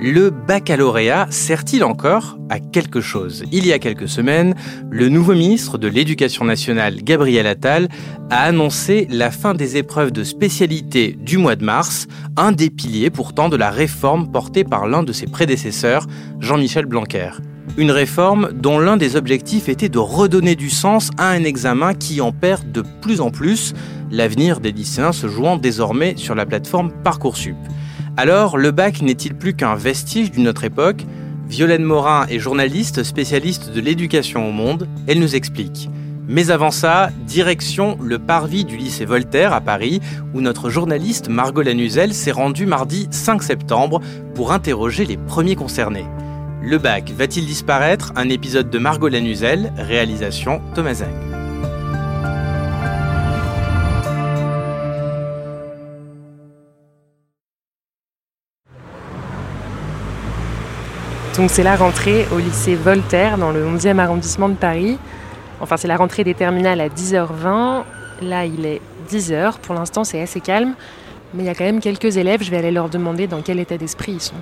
le baccalauréat sert-il encore à quelque chose? Il y a quelques semaines, le nouveau ministre de l'Éducation nationale, Gabriel Attal, a annoncé la fin des épreuves de spécialité du mois de mars, un des piliers pourtant de la réforme portée par l'un de ses prédécesseurs, Jean-Michel Blanquer. Une réforme dont l'un des objectifs était de redonner du sens à un examen qui en perd de plus en plus, l'avenir des lycéens se jouant désormais sur la plateforme Parcoursup. Alors, le bac n'est-il plus qu'un vestige d'une autre époque? Violaine Morin est journaliste spécialiste de l'éducation au monde. Elle nous explique. Mais avant ça, direction le parvis du lycée Voltaire à Paris, où notre journaliste Margot Lanuzel s'est rendue mardi 5 septembre pour interroger les premiers concernés. Le bac va-t-il disparaître? Un épisode de Margot Lanuzel, réalisation Thomas. Donc c'est la rentrée au lycée Voltaire dans le 11e arrondissement de Paris. Enfin c'est la rentrée des terminales à 10h20. Là il est 10h. Pour l'instant c'est assez calme. Mais il y a quand même quelques élèves. Je vais aller leur demander dans quel état d'esprit ils sont.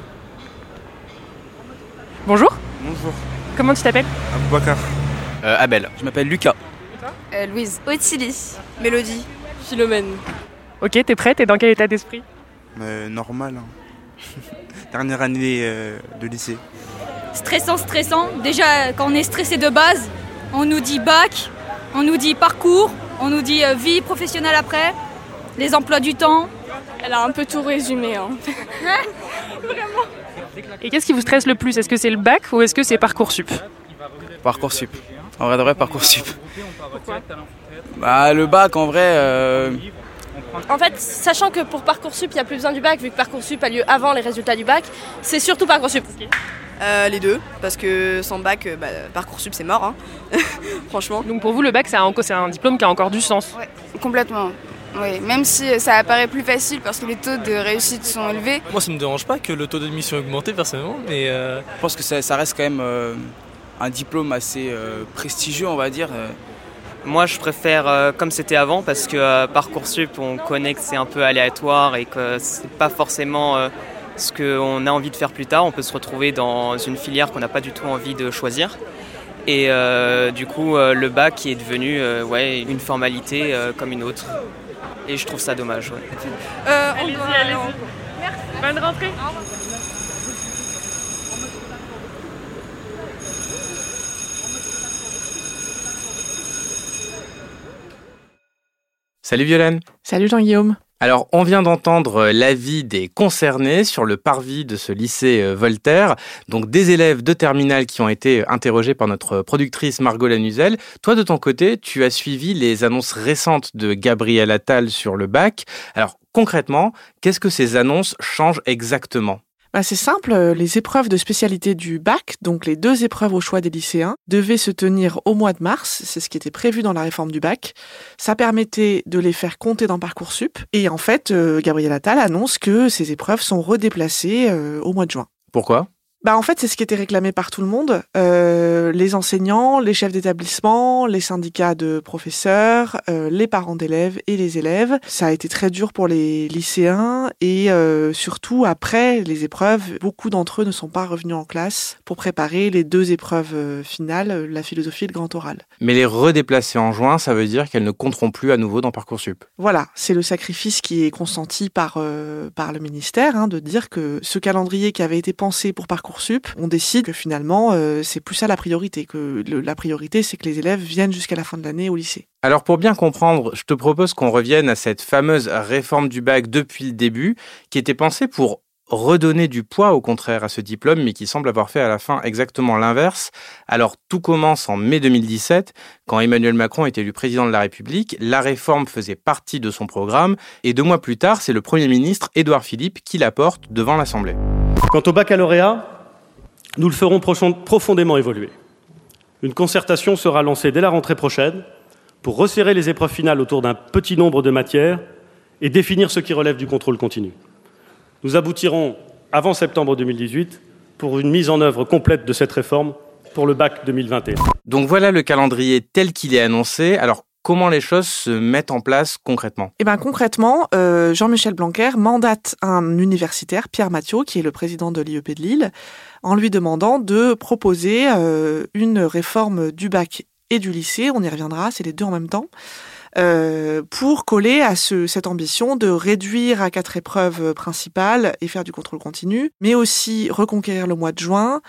Bonjour. Bonjour. Comment tu t'appelles? Aboubacar. Euh, Abel. Je m'appelle Lucas. Euh, Louise. Ottilie. Mélodie. Philomène. Ok, t'es prête? T'es dans quel état d'esprit? Euh, normal. hein. Dernière année euh, de lycée. Stressant, stressant. Déjà, quand on est stressé de base, on nous dit bac, on nous dit parcours, on nous dit euh, vie professionnelle après, les emplois du temps. Elle a un peu tout résumé. Hein. Et qu'est-ce qui vous stresse le plus? Est-ce que c'est le bac ou est-ce que c'est Parcoursup? Parcoursup. En vrai de vrai, Parcoursup. Bah, le bac, en vrai, euh, En fait, sachant que pour Parcoursup, il n'y a plus besoin du bac, vu que Parcoursup a lieu avant les résultats du bac, c'est surtout Parcoursup. Euh, les deux, parce que sans bac, euh, bah, Parcoursup c'est mort, hein. franchement. Donc pour vous le bac c'est un, diplôme qui a encore du sens Complètement. Oui, même si ça apparaît plus facile parce que les taux de réussite sont élevés. Moi, ça me dérange pas que le taux d'admission ait augmenté personnellement, mais euh, je pense que ça, ça reste quand même euh, un diplôme assez euh, prestigieux, on va dire. Moi, je préfère euh, comme c'était avant parce que euh, Parcoursup, on connaît que c'est un peu aléatoire et que c'est pas forcément euh, ce qu'on a envie de faire plus tard. On peut se retrouver dans une filière qu'on n'a pas du tout envie de choisir. Et euh, du coup, euh, le bac est devenu euh, ouais, une formalité euh, comme une autre. Et je trouve ça dommage. ouais. Allez-y, allez-y. Bonne rentrée. Salut Violaine. Salut Jean-Guillaume. Alors, on vient d'entendre l'avis des concernés sur le parvis de ce lycée euh, Voltaire, donc des élèves de terminale qui ont été interrogés par notre productrice Margot Lanuzel. Toi, de ton côté, tu as suivi les annonces récentes de Gabriel Attal sur le bac. Alors, concrètement, qu'est-ce que ces annonces changent exactement? C'est simple, euh, les épreuves de spécialité du bac, donc les deux épreuves au choix des lycéens, devaient se tenir au mois de mars, c'est ce qui était prévu dans la réforme du bac. Ça permettait de les faire compter dans Parcoursup, et en fait, euh, Gabriel Attal annonce que ces épreuves sont redéplacées euh, au mois de juin. Pourquoi? Bah en fait, c'est ce qui était réclamé par tout le monde, euh, les enseignants, les chefs d'établissement, les syndicats de professeurs, euh, les parents d'élèves et les élèves. Ça a été très dur pour les lycéens et euh, surtout après les épreuves, beaucoup d'entre eux ne sont pas revenus en classe pour préparer les deux épreuves finales, la philosophie et le grand oral. Mais les redéplacer en juin, ça veut dire qu'elles ne compteront plus à nouveau dans Parcoursup. Voilà, c'est le sacrifice qui est consenti par par le ministère, hein, de dire que ce calendrier qui avait été pensé pour Parcoursup, on décide que finalement euh, c'est plus ça la priorité, que le- la priorité c'est que les élèves viennent jusqu'à la fin de l'année au lycée. Alors pour bien comprendre, je te propose qu'on revienne à cette fameuse réforme du bac depuis le début, qui était pensée pour redonner du poids au contraire à ce diplôme, mais qui semble avoir fait à la fin exactement l'inverse. Alors tout commence en mai 2017, quand Emmanuel Macron est élu président de la République, la réforme faisait partie de son programme, et deux mois plus tard, c'est le Premier ministre Édouard Philippe qui la porte devant l'Assemblée. Quant au baccalauréat, nous le ferons profondément évoluer. Une concertation sera lancée dès la rentrée prochaine pour resserrer les épreuves finales autour d'un petit nombre de matières et définir ce qui relève du contrôle continu. Nous aboutirons avant septembre 2018 pour une mise en œuvre complète de cette réforme pour le bac 2021. Donc voilà le calendrier tel qu'il est annoncé. Alors comment les choses se mettent en place concrètement Eh ben concrètement, euh, Jean-Michel Blanquer mandate un universitaire, Pierre Mathieu, qui est le président de l'IEP de Lille, en lui demandant de proposer euh, une réforme du bac et du lycée. On y reviendra, c'est les deux en même temps. Euh, pour coller à ce, cette ambition de réduire à quatre épreuves principales et faire du contrôle continu, mais aussi reconquérir le mois de juin,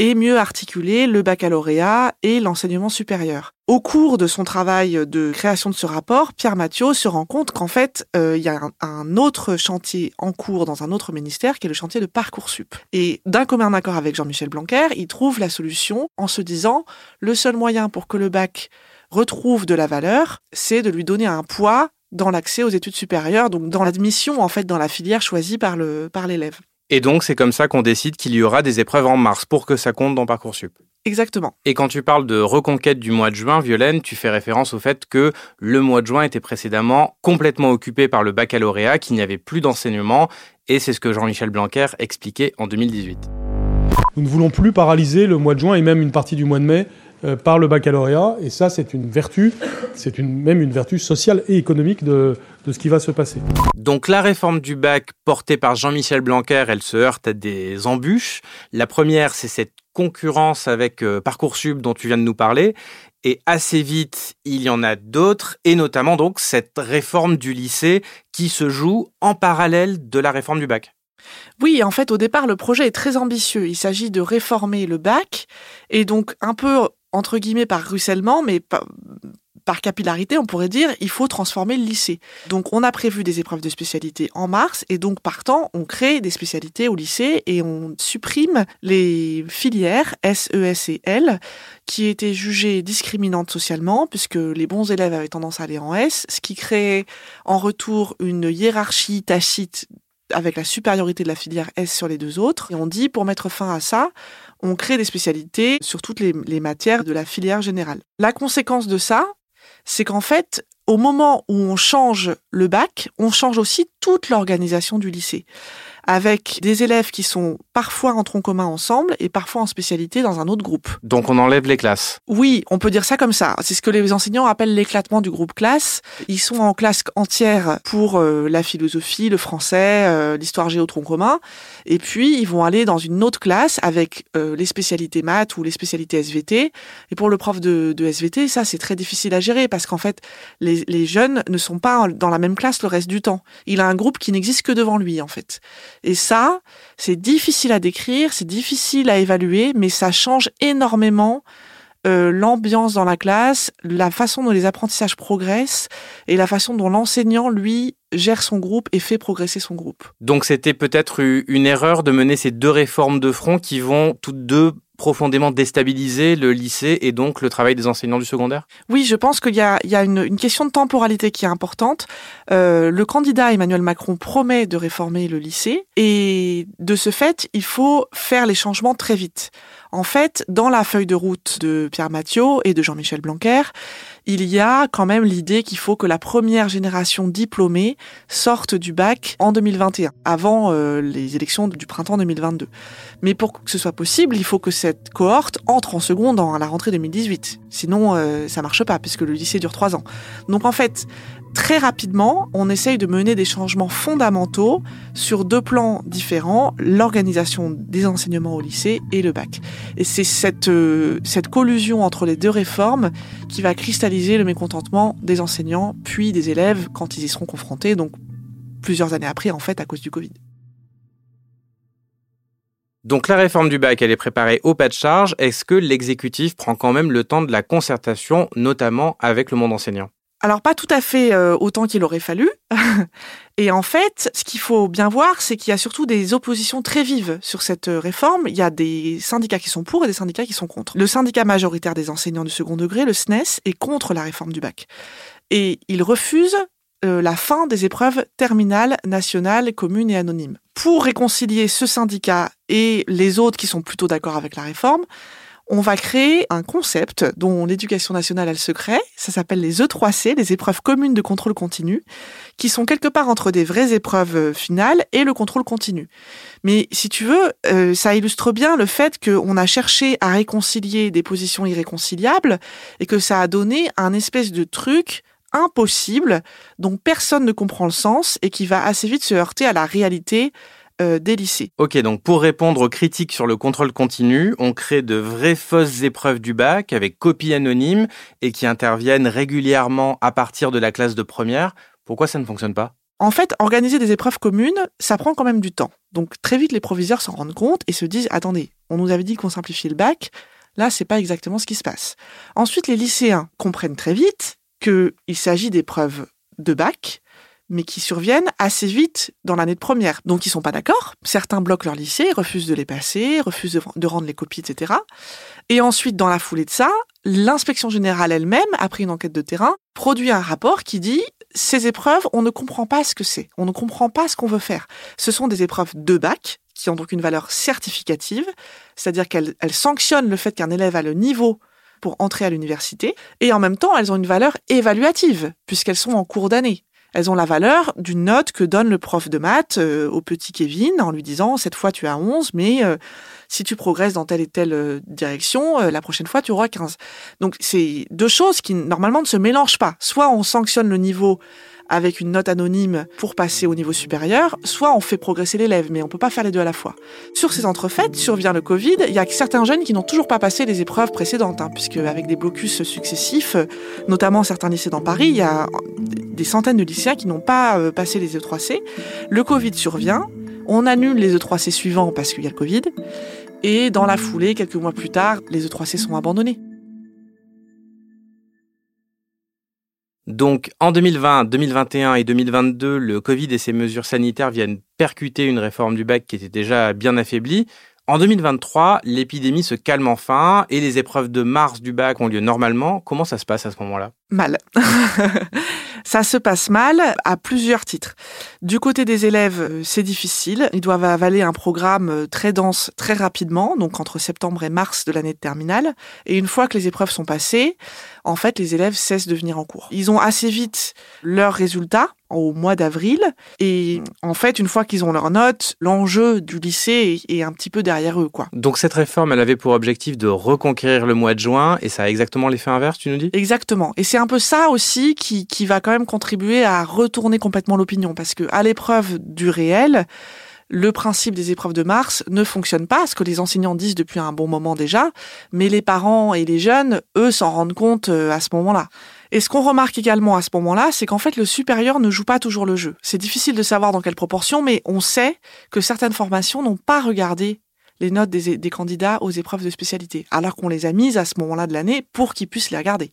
et mieux articuler le baccalauréat et l'enseignement supérieur. Au cours de son travail de création de ce rapport, Pierre Mathieu se rend compte qu'en fait, euh, il y a un, autre chantier en cours dans un autre ministère qui est le chantier de Parcoursup. Et d'un commun accord avec Jean-Michel Blanquer, il trouve la solution en se disant le seul moyen pour que le bac retrouve de la valeur, c'est de lui donner un poids dans l'accès aux études supérieures, donc dans l'admission en fait dans la filière choisie par le par l'élève. Et donc, c'est comme ça qu'on décide qu'il y aura des épreuves en mars pour que ça compte dans Parcoursup. Exactement. Et quand tu parles de reconquête du mois de juin, Violaine, tu fais référence au fait que le mois de juin était précédemment complètement occupé par le baccalauréat, qu'il n'y avait plus d'enseignement, et c'est ce que Jean-Michel Blanquer expliquait en 2018. Nous ne voulons plus paralyser le mois de juin et même une partie du mois de mai euh, par le baccalauréat. Et ça, c'est une vertu, c'est une, même une vertu sociale et économique de, de ce qui va se passer. Donc la réforme du bac portée par Jean-Michel Blanquer, elle se heurte à des embûches. La première, c'est cette concurrence avec euh, Parcoursup dont tu viens de nous parler. Et assez vite, il y en a d'autres, et notamment donc cette réforme du lycée qui se joue en parallèle de la réforme du bac. Oui, en fait, au départ, le projet est très ambitieux. Il s'agit de réformer le bac, et donc un peu entre guillemets par ruissellement, mais par capillarité, on pourrait dire, il faut transformer le lycée. Donc on a prévu des épreuves de spécialité en mars et donc partant, on crée des spécialités au lycée et on supprime les filières S, E, S et L qui étaient jugées discriminantes socialement puisque les bons élèves avaient tendance à aller en S, ce qui crée en retour une hiérarchie tacite avec la supériorité de la filière S sur les deux autres. Et on dit, pour mettre fin à ça, on crée des spécialités sur toutes les, les matières de la filière générale. La conséquence de ça, c'est qu'en fait, au moment où on change le bac, on change aussi toute l'organisation du lycée avec des élèves qui sont parfois en tronc commun ensemble et parfois en spécialité dans un autre groupe. Donc on enlève les classes. Oui, on peut dire ça comme ça. C'est ce que les enseignants appellent l'éclatement du groupe classe. Ils sont en classe entière pour euh, la philosophie, le français, euh, l'histoire géo tronc commun. Et puis ils vont aller dans une autre classe avec euh, les spécialités maths ou les spécialités SVT. Et pour le prof de, de SVT, ça c'est très difficile à gérer parce qu'en fait les, les jeunes ne sont pas dans la même classe le reste du temps. Il a un groupe qui n'existe que devant lui en fait. Et ça, c'est difficile à décrire, c'est difficile à évaluer, mais ça change énormément euh, l'ambiance dans la classe, la façon dont les apprentissages progressent et la façon dont l'enseignant, lui, gère son groupe et fait progresser son groupe. Donc c'était peut-être une erreur de mener ces deux réformes de front qui vont toutes deux profondément déstabiliser le lycée et donc le travail des enseignants du secondaire? Oui, je pense qu'il y a, une, question de temporalité qui est importante. Euh, le candidat Emmanuel Macron promet de réformer le lycée et de ce fait, il faut faire les changements très vite. En fait, dans la feuille de route de Pierre Mathieu et de Jean-Michel Blanquer, il y a quand même l'idée qu'il faut que la première génération diplômée sorte du bac en 2021, avant euh, les élections du printemps 2022. Mais pour que ce soit possible, il faut que cette cohorte entre en seconde à la rentrée 2018. Sinon, euh, ça marche pas, puisque le lycée dure trois ans. Donc en fait, très rapidement, on essaye de mener des changements fondamentaux sur deux plans différents, l'organisation des enseignements au lycée et le bac. Et c'est cette, euh, cette collusion entre les deux réformes qui va cristalliser le mécontentement des enseignants, puis des élèves quand ils y seront confrontés, donc plusieurs années après en fait à cause du Covid. Donc la réforme du bac, elle est préparée au pas de charge. Est-ce que l'exécutif prend quand même le temps de la concertation, notamment avec le monde enseignant? Alors pas tout à fait euh, autant qu'il aurait fallu. et en fait, ce qu'il faut bien voir, c'est qu'il y a surtout des oppositions très vives sur cette euh, réforme. Il y a des syndicats qui sont pour et des syndicats qui sont contre. Le syndicat majoritaire des enseignants du second degré, le SNES, est contre la réforme du bac. Et il refuse euh, la fin des épreuves terminales, nationales, communes et anonymes. Pour réconcilier ce syndicat et les autres qui sont plutôt d'accord avec la réforme, on va créer un concept dont l'éducation nationale a le secret. Ça s'appelle les E3C, les épreuves communes de contrôle continu, qui sont quelque part entre des vraies épreuves euh, finales et le contrôle continu. Mais si tu veux, euh, ça illustre bien le fait qu'on a cherché à réconcilier des positions irréconciliables et que ça a donné un espèce de truc impossible dont personne ne comprend le sens et qui va assez vite se heurter à la réalité euh, des lycées. Ok, donc pour répondre aux critiques sur le contrôle continu, on crée de vraies fausses épreuves du bac avec copie anonyme et qui interviennent régulièrement à partir de la classe de première. Pourquoi ça ne fonctionne pas? En fait, organiser des épreuves communes, ça prend quand même du temps. Donc très vite, les proviseurs s'en rendent compte et se disent attendez, on nous avait dit qu'on simplifiait le bac, là, c'est pas exactement ce qui se passe. Ensuite, les lycéens comprennent très vite qu'il s'agit d'épreuves de bac, mais qui surviennent assez vite dans l'année de première. Donc ils sont pas d'accord. Certains bloquent leur lycée, refusent de les passer, refusent de, rendre les copies, etc. Et ensuite, dans la foulée de ça, l'inspection générale elle-même, après une enquête de terrain, produit un rapport qui dit ces épreuves, on ne comprend pas ce que c'est, on ne comprend pas ce qu'on veut faire. Ce sont des épreuves de bac qui ont donc une valeur certificative, c'est-à-dire qu'elles sanctionnent le fait qu'un élève a le niveau pour entrer à l'université, et en même temps, elles ont une valeur évaluative, puisqu'elles sont en cours d'année. Elles ont la valeur d'une note que donne le prof de maths euh, au petit Kevin en lui disant cette fois tu as 11 mais euh, si tu progresses dans telle et telle euh, direction la prochaine fois tu auras 15. Donc c'est deux choses qui normalement ne se mélangent pas. Soit on sanctionne le niveau avec une note anonyme pour passer au niveau supérieur, soit on fait progresser l'élève, mais on peut pas faire les deux à la fois. Sur ces entrefaites, survient le Covid, il y a certains jeunes qui n'ont toujours pas passé les épreuves précédentes, hein, puisque avec des blocus successifs, notamment certains lycées dans Paris, il y a des centaines de lycéens qui n'ont pas euh, passé les E3C. Le Covid survient, on annule les E3C suivants parce qu'il y a le Covid, et dans la foulée, quelques mois plus tard, les E3C sont abandonnés. Donc en 2020, 2021 et 2022, le Covid et ses mesures sanitaires viennent percuter une réforme du bac qui était déjà bien affaiblie. En 2023, l'épidémie se calme enfin et les épreuves de mars du bac ont lieu normalement. Comment ça se passe à ce moment-là? Mal. ça se passe mal à plusieurs titres. Du côté des élèves, euh, c'est difficile. Ils doivent avaler un programme euh, très dense très rapidement, donc entre septembre et mars de l'année de terminale. Et une fois que les épreuves sont passées, en fait, les élèves cessent de venir en cours. Ils ont assez vite leurs résultats au mois d'avril. Et en fait, une fois qu'ils ont leurs notes, l'enjeu du lycée est un petit peu derrière eux. quoi. Donc cette réforme, elle avait pour objectif de reconquérir le mois de juin et ça a exactement l'effet inverse, tu nous dis? Exactement. Et c'est un peu ça aussi qui, qui va quand même contribuer à retourner complètement l'opinion. Parce que à l'épreuve du réel, le principe des épreuves de mars ne fonctionne pas, ce que les enseignants disent depuis un bon moment déjà, mais les parents et les jeunes, eux, s'en rendent compte euh, à ce moment-là. Et ce qu'on remarque également à ce moment-là, c'est qu'en fait, le supérieur ne joue pas toujours le jeu. C'est difficile de savoir dans quelle proportion, mais on sait que certaines formations n'ont pas regardé les notes des, candidats aux épreuves de spécialité, alors qu'on les a mises à ce moment-là de l'année pour qu'ils puissent les regarder.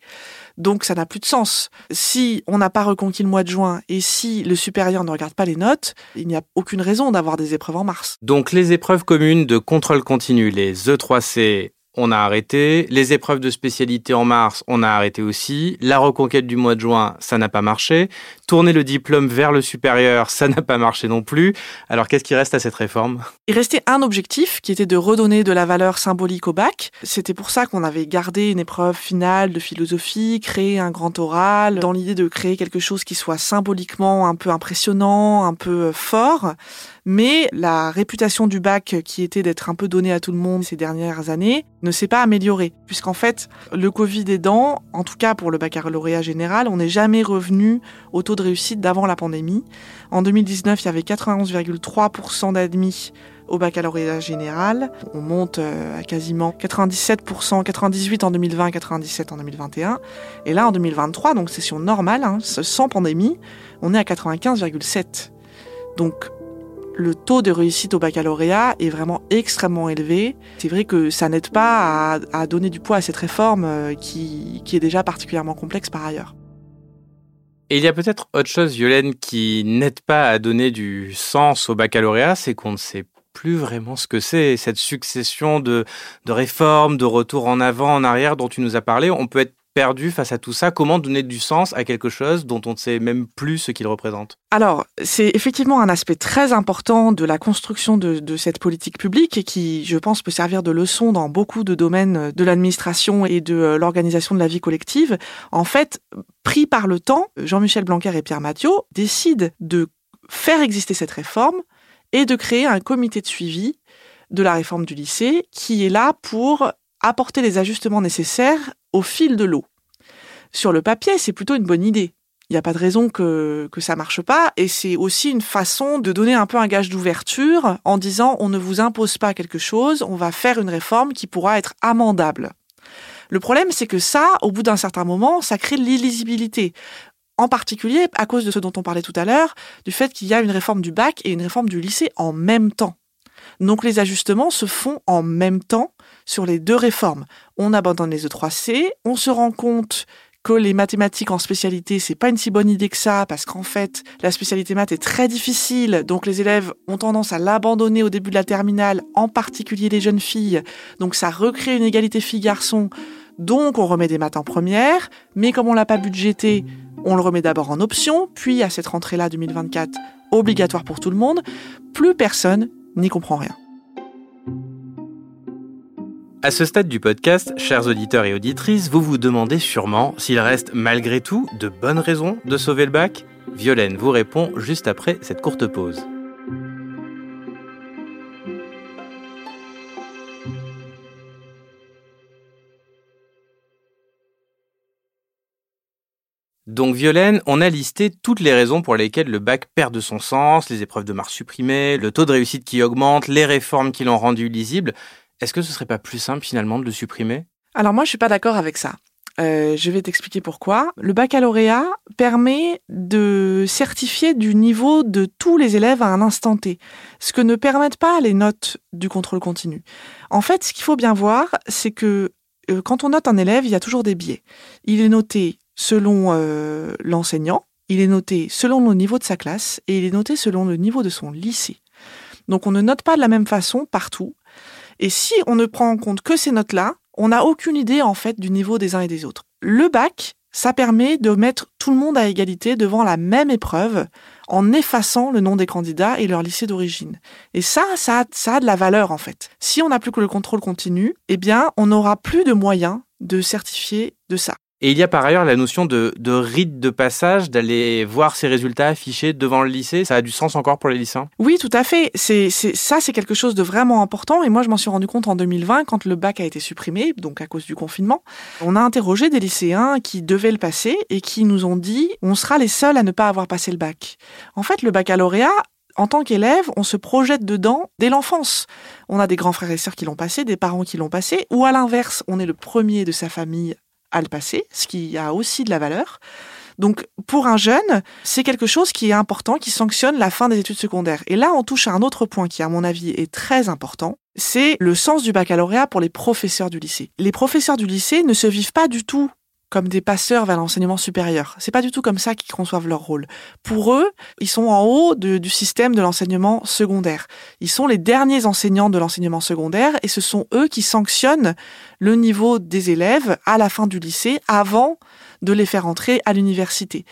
Donc ça n'a plus de sens. Si on n'a pas reconquis le mois de juin et si le supérieur ne regarde pas les notes, il n'y a aucune raison d'avoir des épreuves en mars. Donc les épreuves communes de contrôle continu, les E3C on a arrêté. Les épreuves de spécialité en mars, on a arrêté aussi. La reconquête du mois de juin, ça n'a pas marché. Tourner le diplôme vers le supérieur, ça n'a pas marché non plus. Alors qu'est-ce qui reste à cette réforme? Il restait un objectif qui était de redonner de la valeur symbolique au bac. C'était pour ça qu'on avait gardé une épreuve finale de philosophie, créé un grand oral, dans l'idée de créer quelque chose qui soit symboliquement un peu impressionnant, un peu fort. Mais la réputation du bac, qui était d'être un peu donnée à tout le monde ces dernières années, ne s'est pas améliorée. Puisqu'en fait, le Covid aidant, en tout cas pour le baccalauréat général, on n'est jamais revenu au taux de réussite d'avant la pandémie. En 2019, il y avait 91,3% d'admis au baccalauréat général. On monte euh, à quasiment 97%, 98 en 2020, 97 en 2021. Et là, en 2023, donc session normale, hein, sans pandémie, on est à 95,7. Donc le taux de réussite au baccalauréat est vraiment extrêmement élevé. C'est vrai que ça n'aide pas à, donner du poids à cette réforme euh, qui, est déjà particulièrement complexe par ailleurs. Et il y a peut-être autre chose, Yolène, qui n'aide pas à donner du sens au baccalauréat, c'est qu'on ne sait plus vraiment ce que c'est, cette succession de, de réformes, de retours en avant, en arrière dont tu nous as parlé. On peut être perdu face à tout ça Comment donner du sens à quelque chose dont on ne sait même plus ce qu'il représente? Alors, c'est effectivement un aspect très important de la construction de, de, cette politique publique et qui, je pense, peut servir de leçon dans beaucoup de domaines de l'administration et de euh, l'organisation de la vie collective. En fait, pris par le temps, Jean-Michel Blanquer et Pierre Mathieu décident de faire exister cette réforme et de créer un comité de suivi de la réforme du lycée qui est là pour apporter les ajustements nécessaires au fil de l'eau. Sur le papier, c'est plutôt une bonne idée. Il n'y a pas de raison que, que ça marche pas. Et c'est aussi une façon de donner un peu un gage d'ouverture en disant on ne vous impose pas quelque chose, on va faire une réforme qui pourra être amendable. Le problème, c'est que ça, au bout d'un certain moment, ça crée l'illisibilité. En particulier à cause de ce dont on parlait tout à l'heure, du fait qu'il y a une réforme du bac et une réforme du lycée en même temps. Donc les ajustements se font en même temps sur les deux réformes. On abandonne les E3C, on se rend compte que les mathématiques en spécialité, c'est pas une si bonne idée que ça, parce qu'en fait, la spécialité maths est très difficile, donc les élèves ont tendance à l'abandonner au début de la terminale, en particulier les jeunes filles. Donc ça recrée une égalité filles-garçons. Donc on remet des maths en première, mais comme on l'a pas budgété, on le remet d'abord en option, puis à cette rentrée-là 2024, obligatoire pour tout le monde. Plus personne n'y comprend rien. À ce stade du podcast, chers auditeurs et auditrices, vous vous demandez sûrement s'il reste malgré tout de bonnes raisons de sauver le bac? Violaine vous répond juste après cette courte pause. Donc Violaine, on a listé toutes les raisons pour lesquelles le bac perd de son sens, les épreuves de marche supprimées, le taux de réussite qui augmente, les réformes qui l'ont rendu lisible. Est-ce que ce serait pas plus simple finalement de le supprimer? Alors moi je suis pas d'accord avec ça. Euh, je vais t'expliquer pourquoi. Le baccalauréat permet de certifier du niveau de tous les élèves à un instant T, ce que ne permettent pas les notes du contrôle continu. En fait, ce qu'il faut bien voir, c'est que euh, quand on note un élève, il y a toujours des biais. Il est noté selon euh, l'enseignant, il est noté selon le niveau de sa classe et il est noté selon le niveau de son lycée. Donc on ne note pas de la même façon partout. Et si on ne prend en compte que ces notes-là, on n'a aucune idée en fait du niveau des uns et des autres. Le bac, ça permet de mettre tout le monde à égalité devant la même épreuve en effaçant le nom des candidats et leur lycée d'origine. Et ça, ça, a de la valeur en fait. Si on n'a plus que le contrôle continu, eh bien, on n'aura plus de moyens de certifier de ça. Et il y a par ailleurs la notion de, de rite de passage, d'aller voir ses résultats affichés devant le lycée. Ça a du sens encore pour les lycéens Oui, tout à fait. C'est, ça, c'est quelque chose de vraiment important. Et moi, je m'en suis rendu compte en 2020, quand le bac a été supprimé, donc à cause du confinement. On a interrogé des lycéens qui devaient le passer et qui nous ont dit on sera les seuls à ne pas avoir passé le bac. En fait, le baccalauréat, en tant qu'élève, on se projette dedans dès l'enfance. On a des grands frères et sœurs qui l'ont passé, des parents qui l'ont passé, ou à l'inverse, on est le premier de sa famille à le passer, ce qui a aussi de la valeur. Donc pour un jeune, c'est quelque chose qui est important, qui sanctionne la fin des études secondaires. Et là, on touche à un autre point qui, à mon avis, est très important. C'est le sens du baccalauréat pour les professeurs du lycée. Les professeurs du lycée ne se vivent pas du tout comme des passeurs vers l'enseignement supérieur. C'est pas du tout comme ça qu'ils conçoivent leur rôle. Pour eux, ils sont en haut du système de l'enseignement secondaire. Ils sont les derniers enseignants de l'enseignement secondaire et ce sont eux qui sanctionnent le niveau des élèves à la fin du lycée avant de les faire entrer à l'université.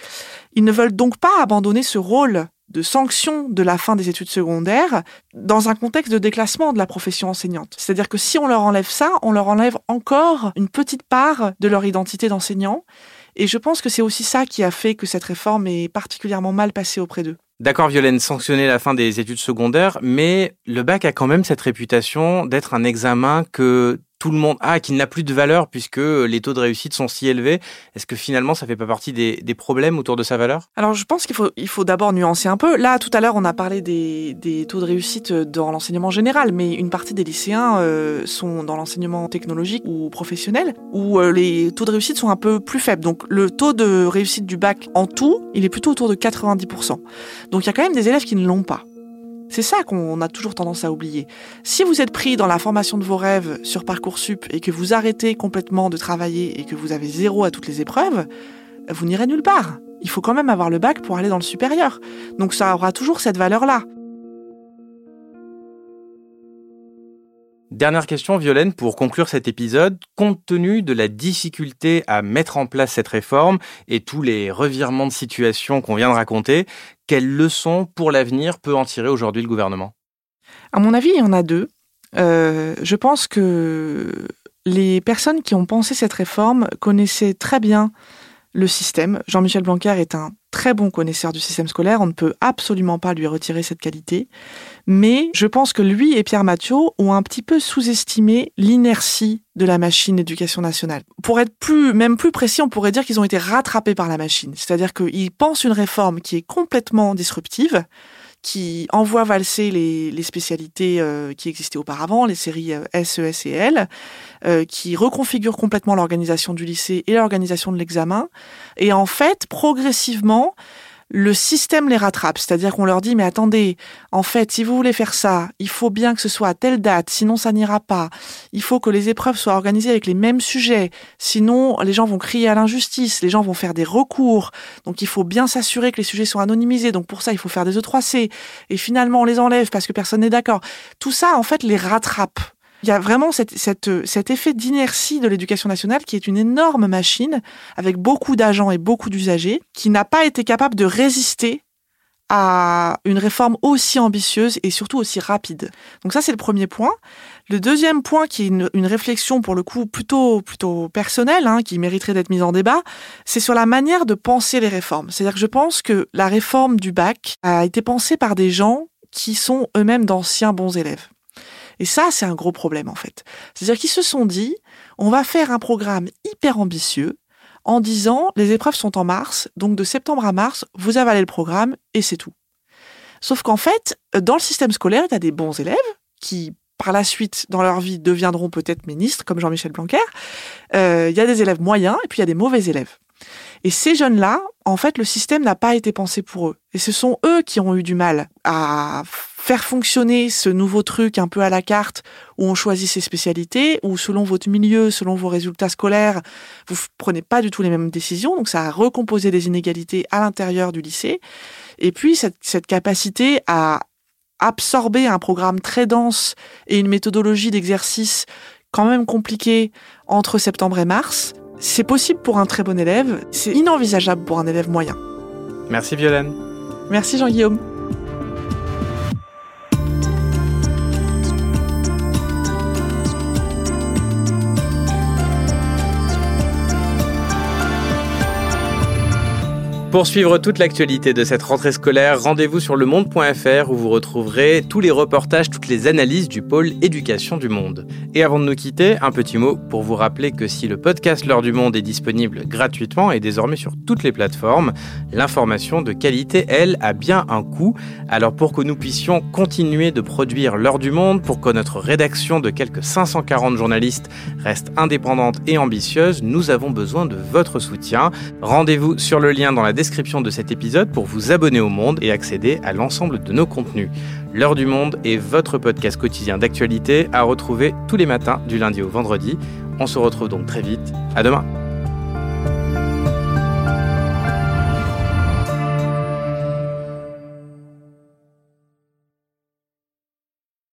Ils ne veulent donc pas abandonner ce rôle de sanction de la fin des études secondaires dans un contexte de déclassement de la profession enseignante. C'est-à-dire que si on leur enlève ça, on leur enlève encore une petite part de leur identité d'enseignant. Et je pense que c'est aussi ça qui a fait que cette réforme est particulièrement mal passée auprès d'eux. D'accord, Violaine, sanctionner la fin des études secondaires, mais le bac a quand même cette réputation d'être un examen que tout le monde a, qui n'a plus de valeur puisque les taux de réussite sont si élevés. Est-ce que finalement, ça fait pas partie des, problèmes autour de sa valeur? Alors, je pense qu'il faut, d'abord nuancer un peu. Là, tout à l'heure, on a parlé des, des taux de réussite dans l'enseignement général, mais une partie des lycéens euh, sont dans l'enseignement technologique ou professionnel, où euh, les taux de réussite sont un peu plus faibles. Donc, le taux de réussite du bac en tout, il est plutôt autour de 90%. Donc, il y a quand même des élèves qui ne l'ont pas. C'est ça qu'on a toujours tendance à oublier. Si vous êtes pris dans la formation de vos rêves sur Parcoursup et que vous arrêtez complètement de travailler et que vous avez zéro à toutes les épreuves, vous n'irez nulle part. Il faut quand même avoir le bac pour aller dans le supérieur. Donc ça aura toujours cette valeur-là. Dernière question, Violaine, pour conclure cet épisode. Compte tenu de la difficulté à mettre en place cette réforme et tous les revirements de situation qu'on vient de raconter, quelles leçons pour l'avenir peut en tirer aujourd'hui le gouvernement? À mon avis, il y en a deux. Euh, je pense que les personnes qui ont pensé cette réforme connaissaient très bien le système. Jean-Michel Blanquer est un très bon connaisseur du système scolaire, on ne peut absolument pas lui retirer cette qualité. Mais je pense que lui et Pierre Mathieu ont un petit peu sous-estimé l'inertie de la machine d'éducation nationale. Pour être plus, même plus précis, on pourrait dire qu'ils ont été rattrapés par la machine. C'est-à-dire qu'ils pensent une réforme qui est complètement disruptive, qui envoie valser les, spécialités euh, qui existaient auparavant, les séries euh, E, S et L, euh, qui reconfigure complètement l'organisation du lycée et l'organisation de l'examen. Et en fait, progressivement, le système les rattrape. C'est-à-dire qu'on leur dit, mais attendez, en fait, si vous voulez faire ça, il faut bien que ce soit à telle date, sinon ça n'ira pas. Il faut que les épreuves soient organisées avec les mêmes sujets, sinon les gens vont crier à l'injustice, les gens vont faire des recours. Donc il faut bien s'assurer que les sujets sont anonymisés. Donc pour ça, il faut faire des E3C. Et finalement, on les enlève parce que personne n'est d'accord. Tout ça, en fait, les rattrape il y a vraiment cet effet d'inertie de l'éducation nationale qui est une énorme machine avec beaucoup d'agents et beaucoup d'usagers qui n'a pas été capable de résister à une réforme aussi ambitieuse et surtout aussi rapide. Donc ça, c'est le premier point. Le deuxième point, qui est une, une réflexion pour le coup plutôt plutôt personnelle, hein, qui mériterait d'être mise en débat, c'est sur la manière de penser les réformes. C'est-à-dire que je pense que la réforme du bac a été pensée par des gens qui sont eux-mêmes d'anciens bons élèves. Et ça, c'est un gros problème en fait. C'est-à-dire qu'ils se sont dit, on va faire un programme hyper ambitieux en disant, les épreuves sont en mars, donc de septembre à mars, vous avalez le programme et c'est tout. Sauf qu'en fait, dans le système scolaire, il y a des bons élèves qui par la suite, dans leur vie, deviendront peut-être ministres, comme Jean-Michel Blanquer. Euh, il y a des élèves moyens et puis il y a des mauvais élèves. Et ces jeunes-là, en fait, le système n'a pas été pensé pour eux. Et ce sont eux qui ont eu du mal à faire fonctionner ce nouveau truc un peu à la carte où on choisit ses spécialités, où selon votre milieu, selon vos résultats scolaires, vous prenez pas du tout les mêmes décisions. Donc ça a recomposé des inégalités à l'intérieur du lycée. Et puis cette, cette capacité à absorber un programme très dense et une méthodologie d'exercice quand même compliquée entre septembre et mars, c'est possible pour un très bon élève, c'est inenvisageable pour un élève moyen. Merci Violaine. Merci Jean-Guillaume. Pour suivre toute l'actualité de cette rentrée scolaire, rendez-vous sur lemonde.fr où vous retrouverez tous les reportages, toutes les analyses du pôle éducation du monde. Et avant de nous quitter, un petit mot pour vous rappeler que si le podcast L'heure du monde est disponible gratuitement et désormais sur toutes les plateformes, l'information de qualité, elle, a bien un coût. Alors pour que nous puissions continuer de produire L'heure du monde, pour que notre rédaction de quelques 540 journalistes reste indépendante et ambitieuse, nous avons besoin de votre soutien. Rendez-vous sur le lien dans la description description de cet épisode pour vous abonner au Monde et accéder à l'ensemble de nos contenus. L'heure du Monde est votre podcast quotidien d'actualité à retrouver tous les matins du lundi au vendredi. On se retrouve donc très vite. À demain.